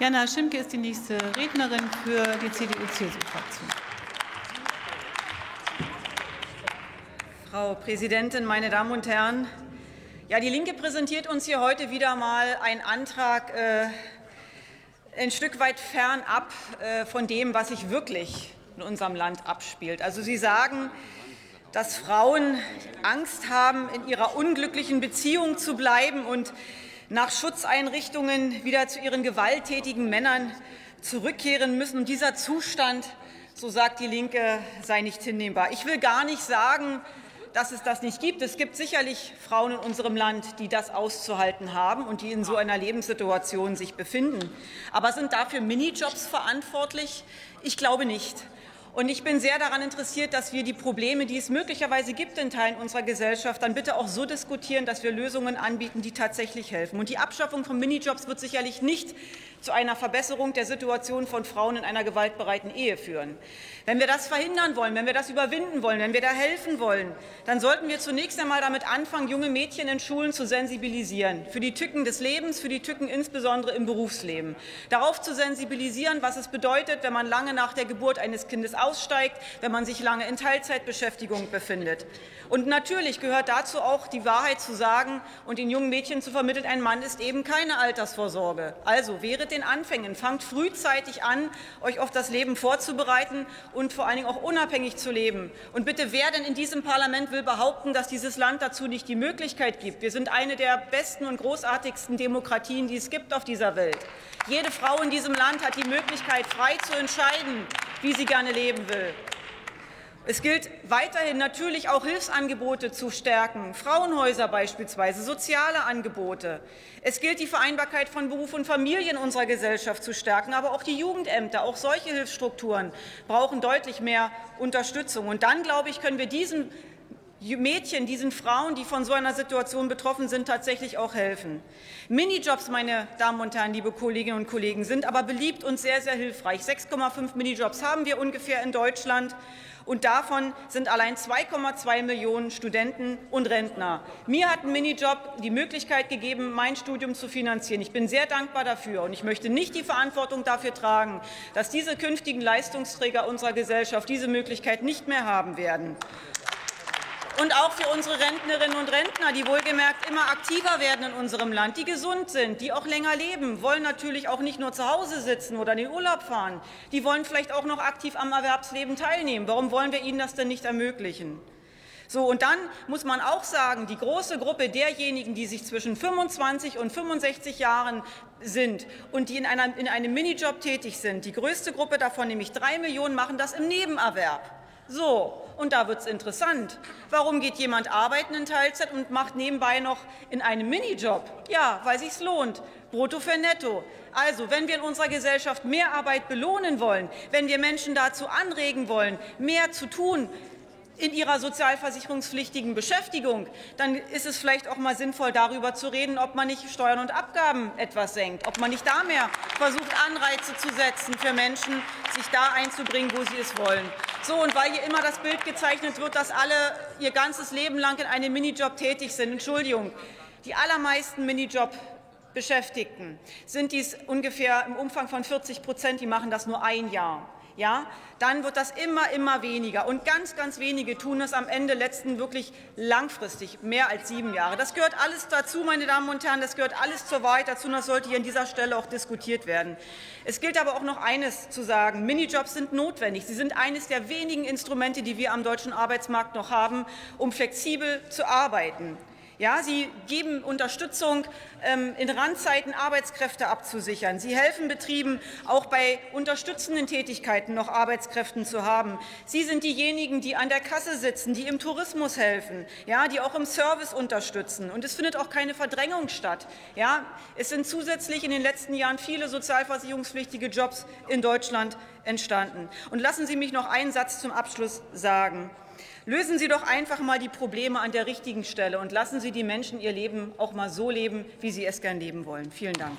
Jana Schimke ist die nächste Rednerin für die CDU-CSU-Fraktion. Frau Präsidentin, meine Damen und Herren! Ja, die Linke präsentiert uns hier heute wieder mal einen Antrag äh, ein Stück weit fernab äh, von dem, was sich wirklich in unserem Land abspielt. Also Sie sagen, dass Frauen Angst haben, in ihrer unglücklichen Beziehung zu bleiben und nach Schutzeinrichtungen wieder zu ihren gewalttätigen Männern zurückkehren müssen. Und dieser Zustand, so sagt die Linke, sei nicht hinnehmbar. Ich will gar nicht sagen, dass es das nicht gibt. Es gibt sicherlich Frauen in unserem Land, die das auszuhalten haben und die in so einer Lebenssituation sich befinden. Aber sind dafür Minijobs verantwortlich? Ich glaube nicht. Und ich bin sehr daran interessiert, dass wir die Probleme, die es möglicherweise gibt in Teilen unserer Gesellschaft, dann bitte auch so diskutieren, dass wir Lösungen anbieten, die tatsächlich helfen. Und die Abschaffung von Minijobs wird sicherlich nicht zu einer Verbesserung der Situation von Frauen in einer gewaltbereiten Ehe führen. Wenn wir das verhindern wollen, wenn wir das überwinden wollen, wenn wir da helfen wollen, dann sollten wir zunächst einmal damit anfangen, junge Mädchen in Schulen zu sensibilisieren für die Tücken des Lebens, für die Tücken insbesondere im Berufsleben. Darauf zu sensibilisieren, was es bedeutet, wenn man lange nach der Geburt eines Kindes aussteigt, wenn man sich lange in Teilzeitbeschäftigung befindet. Und natürlich gehört dazu auch die Wahrheit zu sagen und den jungen Mädchen zu vermitteln, ein Mann ist eben keine Altersvorsorge. Also wehret den Anfängen, fangt frühzeitig an, euch auf das Leben vorzubereiten und vor allen Dingen auch unabhängig zu leben. Und bitte, wer denn in diesem Parlament will behaupten, dass dieses Land dazu nicht die Möglichkeit gibt? Wir sind eine der besten und großartigsten Demokratien, die es gibt auf dieser Welt. Jede Frau in diesem Land hat die Möglichkeit, frei zu entscheiden, wie sie gerne leben will. Es gilt weiterhin natürlich auch Hilfsangebote zu stärken, Frauenhäuser beispielsweise, soziale Angebote. Es gilt die Vereinbarkeit von Beruf und Familie in unserer Gesellschaft zu stärken, aber auch die Jugendämter, auch solche Hilfsstrukturen brauchen deutlich mehr Unterstützung. Und dann, glaube ich, können wir diesen Mädchen, diesen Frauen, die von so einer Situation betroffen sind, tatsächlich auch helfen. Minijobs, meine Damen und Herren, liebe Kolleginnen und Kollegen, sind aber beliebt und sehr, sehr hilfreich. 6,5 Minijobs haben wir ungefähr in Deutschland und davon sind allein 2,2 Millionen Studenten und Rentner. Mir hat ein Minijob die Möglichkeit gegeben, mein Studium zu finanzieren. Ich bin sehr dankbar dafür und ich möchte nicht die Verantwortung dafür tragen, dass diese künftigen Leistungsträger unserer Gesellschaft diese Möglichkeit nicht mehr haben werden und auch für unsere Rentnerinnen und Rentner, die wohlgemerkt immer aktiver werden in unserem Land, die gesund sind, die auch länger leben, wollen natürlich auch nicht nur zu Hause sitzen oder in den Urlaub fahren. Die wollen vielleicht auch noch aktiv am Erwerbsleben teilnehmen. Warum wollen wir ihnen das denn nicht ermöglichen? So, und dann muss man auch sagen, die große Gruppe derjenigen, die sich zwischen 25 und 65 Jahren sind und die in, einer, in einem Minijob tätig sind, die größte Gruppe davon, nämlich drei Millionen, machen das im Nebenerwerb. So, und da wird es interessant. Warum geht jemand arbeiten in Teilzeit und macht nebenbei noch in einem Minijob? Ja, weil sich's lohnt. Brutto für Netto. Also, wenn wir in unserer Gesellschaft mehr Arbeit belohnen wollen, wenn wir Menschen dazu anregen wollen, mehr zu tun, in ihrer sozialversicherungspflichtigen Beschäftigung, dann ist es vielleicht auch mal sinnvoll, darüber zu reden, ob man nicht Steuern und Abgaben etwas senkt, ob man nicht da mehr versucht, Anreize zu setzen für Menschen, sich da einzubringen, wo sie es wollen. So, und weil hier immer das Bild gezeichnet wird, dass alle ihr ganzes Leben lang in einem Minijob tätig sind, Entschuldigung, die allermeisten Minijob Beschäftigten sind dies ungefähr im Umfang von 40 Prozent, die machen das nur ein Jahr ja, dann wird das immer, immer weniger. Und ganz, ganz wenige tun es am Ende letzten wirklich langfristig, mehr als sieben Jahre. Das gehört alles dazu, meine Damen und Herren, das gehört alles zur Wahrheit dazu und das sollte hier an dieser Stelle auch diskutiert werden. Es gilt aber auch noch eines zu sagen. Minijobs sind notwendig. Sie sind eines der wenigen Instrumente, die wir am deutschen Arbeitsmarkt noch haben, um flexibel zu arbeiten. Ja, sie geben Unterstützung, ähm, in Randzeiten Arbeitskräfte abzusichern. Sie helfen Betrieben, auch bei unterstützenden Tätigkeiten noch Arbeitskräfte zu haben. Sie sind diejenigen, die an der Kasse sitzen, die im Tourismus helfen, ja, die auch im Service unterstützen. Und es findet auch keine Verdrängung statt. Ja, es sind zusätzlich in den letzten Jahren viele sozialversicherungspflichtige Jobs in Deutschland entstanden. Und lassen Sie mich noch einen Satz zum Abschluss sagen. Lösen Sie doch einfach mal die Probleme an der richtigen Stelle und lassen Sie die Menschen ihr Leben auch mal so leben, wie sie es gern leben wollen. Vielen Dank.